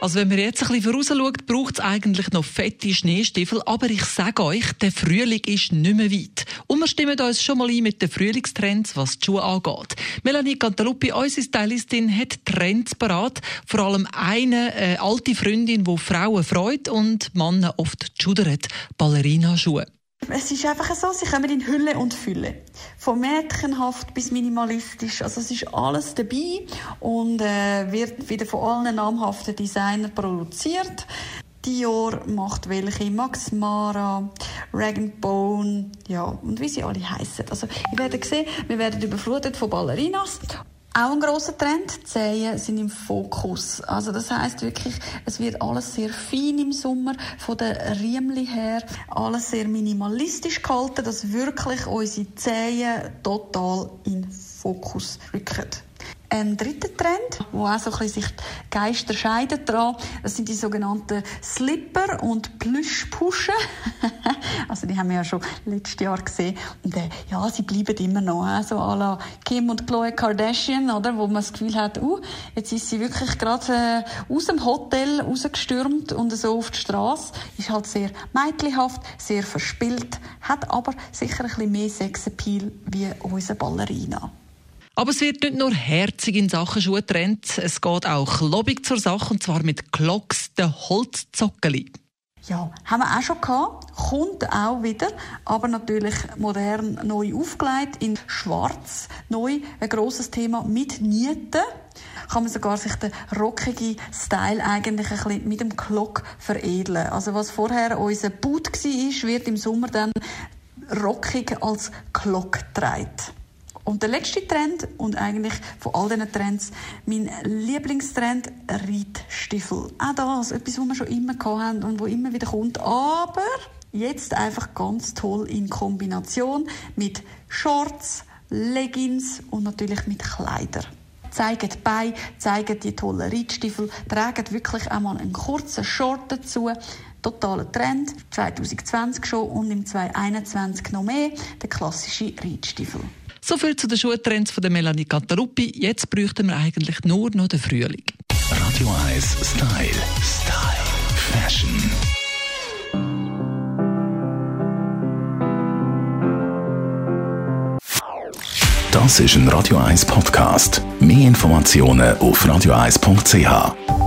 Also wenn man jetzt ein bisschen vorausschaut, braucht es eigentlich noch fette Schneestiefel. Aber ich sage euch, der Frühling ist nicht mehr weit. Und wir stimmen uns schon mal ein mit den Frühlingstrends, was die Schuhe angeht. Melanie Cantaluppi, unsere Stylistin, hat Trends parat. Vor allem eine äh, alte Freundin, die Frauen freut und Männer oft schudert. Ballerina-Schuhe. Es ist einfach so, sie kommen in Hülle und Fülle. Von mädchenhaft bis minimalistisch. Also es ist alles dabei und äh, wird wieder von allen namhaften Designern produziert. Dior macht welche, Max Mara, Rag Bone, ja, und wie sie alle heißen. Also, ihr werdet sehen, wir werden überflutet von Ballerinas auch ein großer Trend. Zehen sind im Fokus. Also das heißt wirklich, es wird alles sehr fein im Sommer von der Riemli her, alles sehr minimalistisch gehalten, dass wirklich unsere Zehen total in Fokus rücken. Ein dritter Trend, wo auch so ein bisschen sich Geister scheiden dran, das sind die sogenannten Slipper und Plüschpuschen. also die haben wir ja schon letztes Jahr gesehen. Und äh, ja, sie bleiben immer noch äh, so à la Kim und Chloe Kardashian, oder? Wo man das Gefühl hat, uh, jetzt ist sie wirklich gerade äh, aus dem Hotel rausgestürmt und so auf die Straße. Ist halt sehr mädchenhaft, sehr verspielt, hat aber sicher ein bisschen mehr Sexappeal wie unsere Ballerina. Aber es wird nicht nur herzig in Sachen Schuhe getrennt, es geht auch klobig zur Sache, und zwar mit Glocks, den Holzzockeli. Ja, haben wir auch schon gehabt, kommt auch wieder, aber natürlich modern neu aufgelegt, in schwarz, neu, ein grosses Thema mit Nieten. Kann man sogar sich den rockigen Style eigentlich ein bisschen mit dem Glock veredeln. Also was vorher unser Boot war, wird im Sommer dann rockig als Glock getragen. Und der letzte Trend und eigentlich von all diesen Trends mein Lieblingstrend Reitstiefel. Auch das, etwas, was wir schon immer hatten und wo immer wieder kommt, aber jetzt einfach ganz toll in Kombination mit Shorts, Leggings und natürlich mit Kleidern zeigen die Beine, zeigen die tollen Reitstiefel, tragen wirklich einmal einen kurzen Short dazu. Totaler Trend, 2020 schon und im 2021 noch mehr, der klassische Reitstiefel. So viel zu den Schuhtrends von der Melanie Cantaluppi. Jetzt bräuchten wir eigentlich nur noch den Frühling. Radio 1 Style. Style. Fashion. Das ist ein Radio 1 Podcast. Mehr Informationen auf radio1.ch.